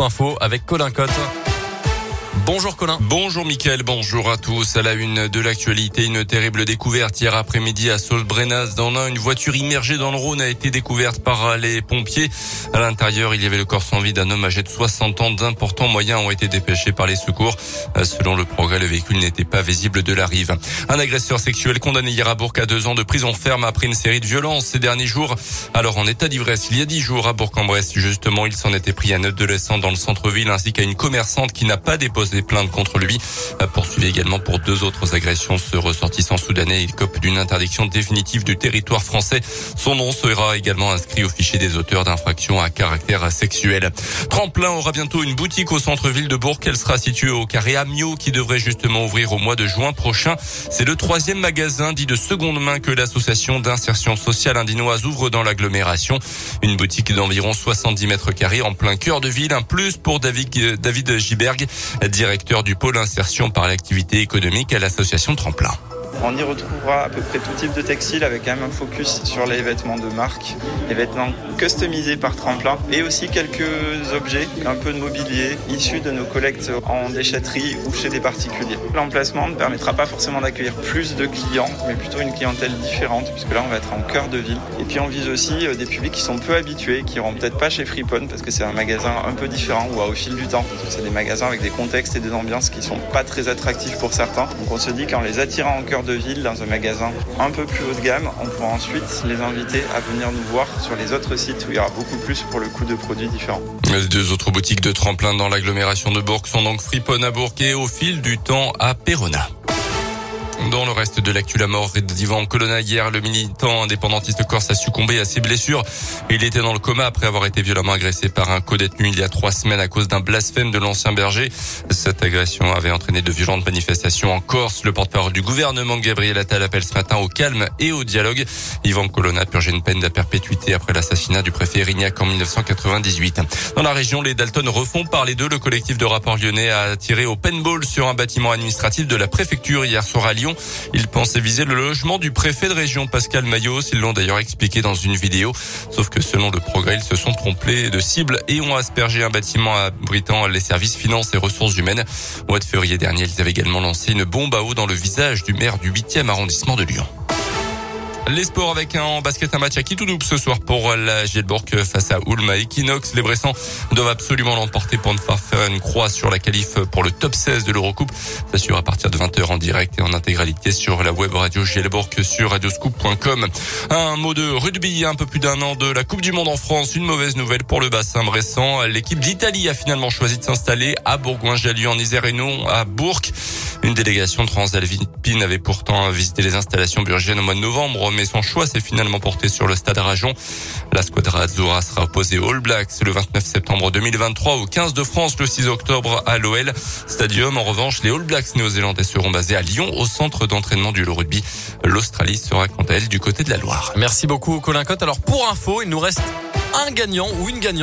Info avec Colin Cotte. Bonjour Colin. Bonjour Mickaël, bonjour à tous. À la une de l'actualité, une terrible découverte hier après-midi à Solbrenas dans l'un. Une voiture immergée dans le Rhône a été découverte par les pompiers. À l'intérieur, il y avait le corps sans vie d'un homme âgé de 60 ans. D'importants moyens ont été dépêchés par les secours. Selon le progrès, le véhicule n'était pas visible de la rive. Un agresseur sexuel condamné hier à Bourg à deux ans de prison ferme après une série de violences ces derniers jours. Alors en état d'ivresse, il y a dix jours à Bourg-en-Bresse, justement, il s'en était pris à un adolescent dans le centre-ville ainsi qu'à une commerçante qui n'a pas déposé des plaintes contre lui. Poursuivi également pour deux autres agressions. Ce ressortissant soudanais, il cope d'une interdiction définitive du territoire français. Son nom sera également inscrit au fichier des auteurs d'infractions à caractère sexuel. Tremplin aura bientôt une boutique au centre-ville de Bourg. Elle sera située au carré Amio qui devrait justement ouvrir au mois de juin prochain. C'est le troisième magasin dit de seconde main que l'association d'insertion sociale indinoise ouvre dans l'agglomération. Une boutique d'environ 70 mètres carrés en plein cœur de ville. Un plus pour David, David Giberg, directeur du pôle insertion par l'activité économique à l'association Tremplin. On y retrouvera à peu près tout type de textile avec même un focus sur les vêtements de marque, les vêtements customisés par Tremplin et aussi quelques objets, un peu de mobilier issus de nos collectes en déchetterie ou chez des particuliers. L'emplacement ne permettra pas forcément d'accueillir plus de clients, mais plutôt une clientèle différente puisque là on va être en cœur de ville. Et puis on vise aussi des publics qui sont peu habitués, qui iront peut-être pas chez Freepon parce que c'est un magasin un peu différent ou au fil du temps. C'est des magasins avec des contextes et des ambiances qui sont pas très attractifs pour certains. Donc on se dit qu'en les attirant en cœur de ville dans un magasin un peu plus haut de gamme, on pourra ensuite les inviter à venir nous voir sur les autres sites où il y aura beaucoup plus pour le coût de produits différents. Les deux autres boutiques de tremplin dans l'agglomération de Bourg sont donc Fripon à Bourg et au fil du temps à Perona. Dans le reste de l'actu, la mort d'Ivan Colonna hier, le militant indépendantiste corse a succombé à ses blessures. Il était dans le coma après avoir été violemment agressé par un co-détenu il y a trois semaines à cause d'un blasphème de l'ancien berger. Cette agression avait entraîné de violentes manifestations en Corse. Le porte-parole du gouvernement, Gabriel Attal, appelle ce matin au calme et au dialogue. Ivan Colonna purgé une peine de perpétuité après l'assassinat du préfet Rignac en 1998. Dans la région, les Dalton refont parler d'eux. Le collectif de rapport lyonnais a tiré au paintball sur un bâtiment administratif de la préfecture hier soir à Lyon. Ils pensaient viser le logement du préfet de région Pascal Maillot. Ils l'ont d'ailleurs expliqué dans une vidéo. Sauf que selon le progrès, ils se sont trompés de cible et ont aspergé un bâtiment abritant les services finances et ressources humaines. Au mois de février dernier, ils avaient également lancé une bombe à eau dans le visage du maire du 8e arrondissement de Lyon. Les sports avec un basket, un match à Kitoudoub ce soir pour la Gielborg face à Ulma Equinox. Les Bressans doivent absolument l'emporter pour ne pas faire une croix sur la qualif pour le top 16 de l'Eurocoupe. Ça suivra à partir de 20h en direct et en intégralité sur la web radio Gielborg sur radioscoop.com. Un mot de rugby, un peu plus d'un an de la Coupe du Monde en France. Une mauvaise nouvelle pour le bassin bressan. L'équipe d'Italie a finalement choisi de s'installer à Bourgoin-Jallieu en Isère et non à Bourg. Une délégation transalpine avait pourtant visité les installations burgiennes au mois de novembre, mais son choix s'est finalement porté sur le stade Rajon. La squadra Azzurra sera opposée aux All Blacks le 29 septembre 2023 au 15 de France le 6 octobre à l'OL Stadium. En revanche, les All Blacks néo-zélandais seront basés à Lyon au centre d'entraînement du rugby. L'Australie sera quant à elle du côté de la Loire. Merci beaucoup Colin Cotte. Alors pour info, il nous reste un gagnant ou une gagnante.